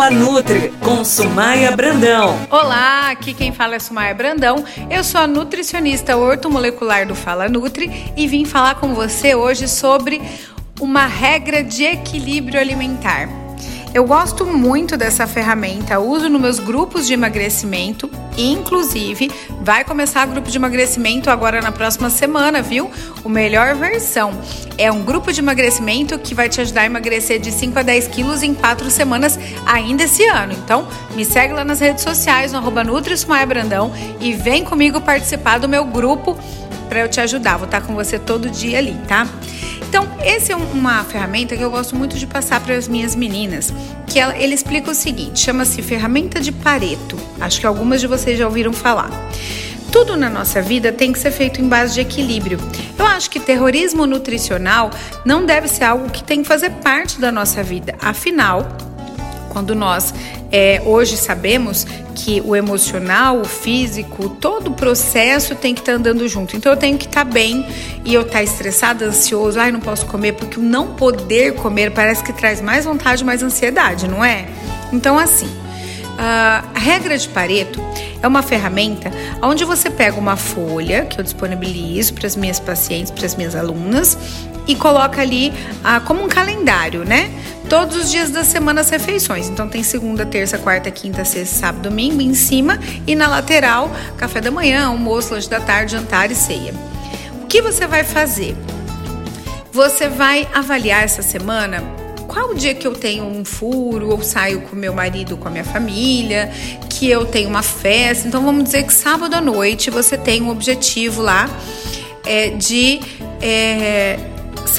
Fala Nutri com Sumaia Brandão. Olá, aqui quem fala é Sumaia Brandão. Eu sou a nutricionista ortomolecular do Fala Nutri e vim falar com você hoje sobre uma regra de equilíbrio alimentar. Eu gosto muito dessa ferramenta, uso nos meus grupos de emagrecimento, inclusive vai começar grupo de emagrecimento agora na próxima semana, viu? O melhor versão é um grupo de emagrecimento que vai te ajudar a emagrecer de 5 a 10 quilos em 4 semanas ainda esse ano. Então, me segue lá nas redes sociais, no Brandão e vem comigo participar do meu grupo para eu te ajudar. Vou estar com você todo dia ali, tá? Então, essa é uma ferramenta que eu gosto muito de passar para as minhas meninas, que ela, ele explica o seguinte, chama-se ferramenta de Pareto. Acho que algumas de vocês já ouviram falar. Tudo na nossa vida tem que ser feito em base de equilíbrio. Eu acho que terrorismo nutricional não deve ser algo que tem que fazer parte da nossa vida. Afinal, quando nós é, hoje sabemos que o emocional, o físico, todo o processo tem que estar tá andando junto. Então eu tenho que estar tá bem e eu estar tá estressada, ansioso, ai, não posso comer, porque o não poder comer parece que traz mais vontade, mais ansiedade, não é? Então, assim, a regra de Pareto é uma ferramenta onde você pega uma folha que eu disponibilizo para as minhas pacientes, para as minhas alunas, e coloca ali ah, como um calendário, né? Todos os dias da semana as refeições. Então tem segunda, terça, quarta, quinta, sexta, sábado, domingo em cima e na lateral, café da manhã, almoço, lanche da tarde, jantar e ceia. O que você vai fazer? Você vai avaliar essa semana qual o dia que eu tenho um furo ou saio com meu marido, com a minha família, que eu tenho uma festa. Então vamos dizer que sábado à noite você tem um objetivo lá é, de é,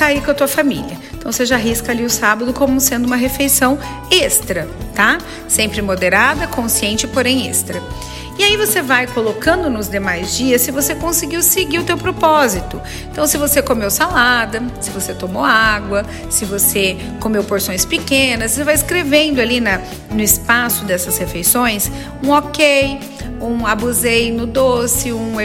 sair com a tua família. Então você já risca ali o sábado como sendo uma refeição extra, tá? Sempre moderada, consciente, porém extra. E aí você vai colocando nos demais dias se você conseguiu seguir o teu propósito. Então, se você comeu salada, se você tomou água, se você comeu porções pequenas, você vai escrevendo ali na, no espaço dessas refeições um ok, um abusei no doce, um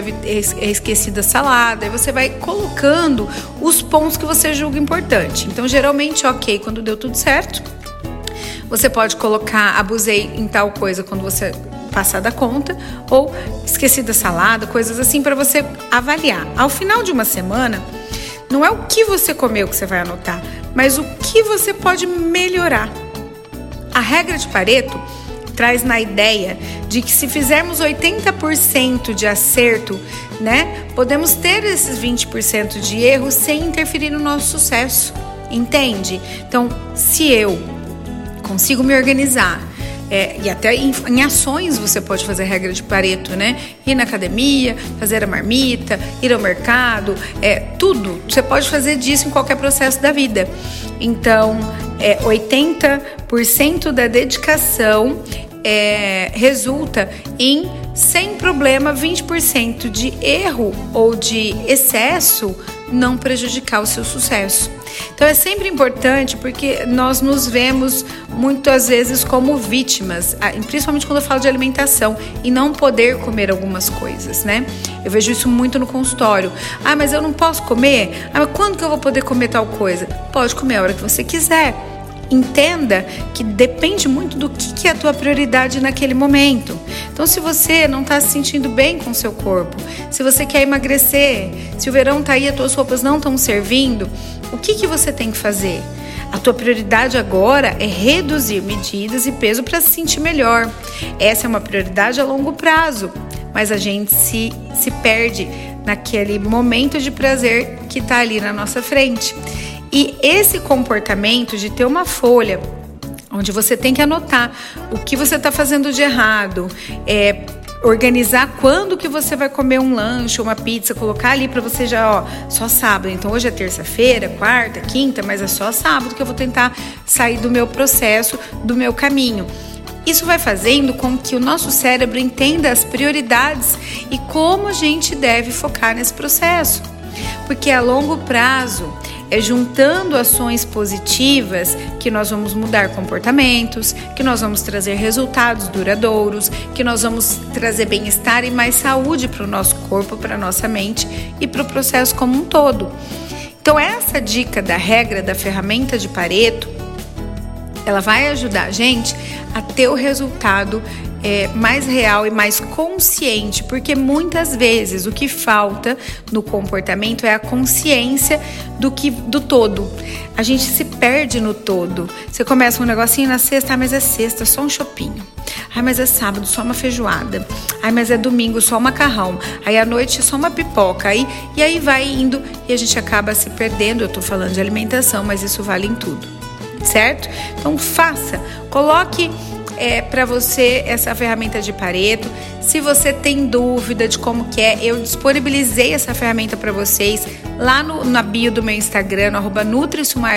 esqueci da salada. E você vai colocando os pontos que você julga importante. Então, geralmente, ok, quando deu tudo certo. Você pode colocar abusei em tal coisa quando você passar da conta ou esqueci da salada, coisas assim para você avaliar. Ao final de uma semana, não é o que você comeu que você vai anotar, mas o que você pode melhorar. A regra de Pareto traz na ideia de que se fizermos 80% de acerto, né, podemos ter esses 20% de erro sem interferir no nosso sucesso. Entende? Então, se eu consigo me organizar, é, e até em, em, ações você pode fazer regra de Pareto, né? Ir na academia, fazer a marmita, ir ao mercado, é, tudo. Você pode fazer disso em qualquer processo da vida. Então, é, 80% da dedicação é, resulta em, sem problema, 20% de erro ou de excesso não prejudicar o seu sucesso. Então é sempre importante porque nós nos vemos muitas vezes como vítimas, principalmente quando eu falo de alimentação e não poder comer algumas coisas, né? Eu vejo isso muito no consultório. Ah, mas eu não posso comer? Ah, mas quando que eu vou poder comer tal coisa? Pode comer a hora que você quiser entenda que depende muito do que, é a tua prioridade naquele momento. Então, se você não está se sentindo bem com o seu corpo, se você quer emagrecer, se o verão está aí e as tuas roupas não estão servindo, o que, que você tem que fazer? A tua prioridade agora é reduzir medidas e peso para se sentir melhor. Essa é uma prioridade a longo prazo, mas a gente se, se perde naquele momento de prazer que está ali na nossa frente. E esse comportamento de ter uma folha onde você tem que anotar o que você está fazendo de errado, é, organizar quando que você vai comer um lanche, uma pizza, colocar ali para você já, ó, só sábado. Então hoje é terça-feira, quarta, quinta, mas é só sábado que eu vou tentar sair do meu processo, do meu caminho. Isso vai fazendo com que o nosso cérebro entenda as prioridades e como a gente deve focar nesse processo. Porque a longo prazo, é juntando ações positivas que nós vamos mudar comportamentos, que nós vamos trazer resultados duradouros, que nós vamos trazer bem-estar e mais saúde para o nosso corpo, para a nossa mente e para o processo como um todo. Então, essa dica da regra da ferramenta de Pareto ela vai ajudar a gente a ter o resultado é, mais real e mais consciente, porque muitas vezes o que falta no comportamento é a consciência do que do todo. A gente se perde no todo. Você começa um negocinho na sexta, ah, mas é sexta, só um chopinho. Ai, mas é sábado, só uma feijoada. Ai, mas é domingo, só um macarrão. Aí à noite, só uma pipoca. Aí, e aí vai indo e a gente acaba se perdendo. Eu tô falando de alimentação, mas isso vale em tudo. Certo? Então faça, coloque é, para você essa ferramenta de Pareto. Se você tem dúvida de como que é, eu disponibilizei essa ferramenta para vocês lá no, na bio do meu Instagram, no arroba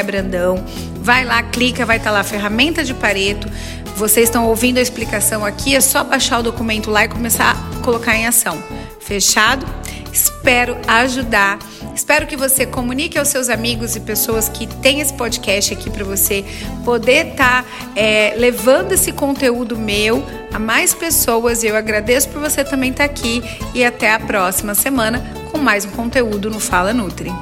Brandão. Vai lá, clica, vai estar tá lá ferramenta de Pareto. Vocês estão ouvindo a explicação aqui, é só baixar o documento lá e começar a colocar em ação. Fechado? Espero ajudar. Espero que você comunique aos seus amigos e pessoas que têm esse podcast aqui para você poder estar tá, é, levando esse conteúdo meu a mais pessoas. Eu agradeço por você também estar tá aqui e até a próxima semana com mais um conteúdo no Fala Nutri.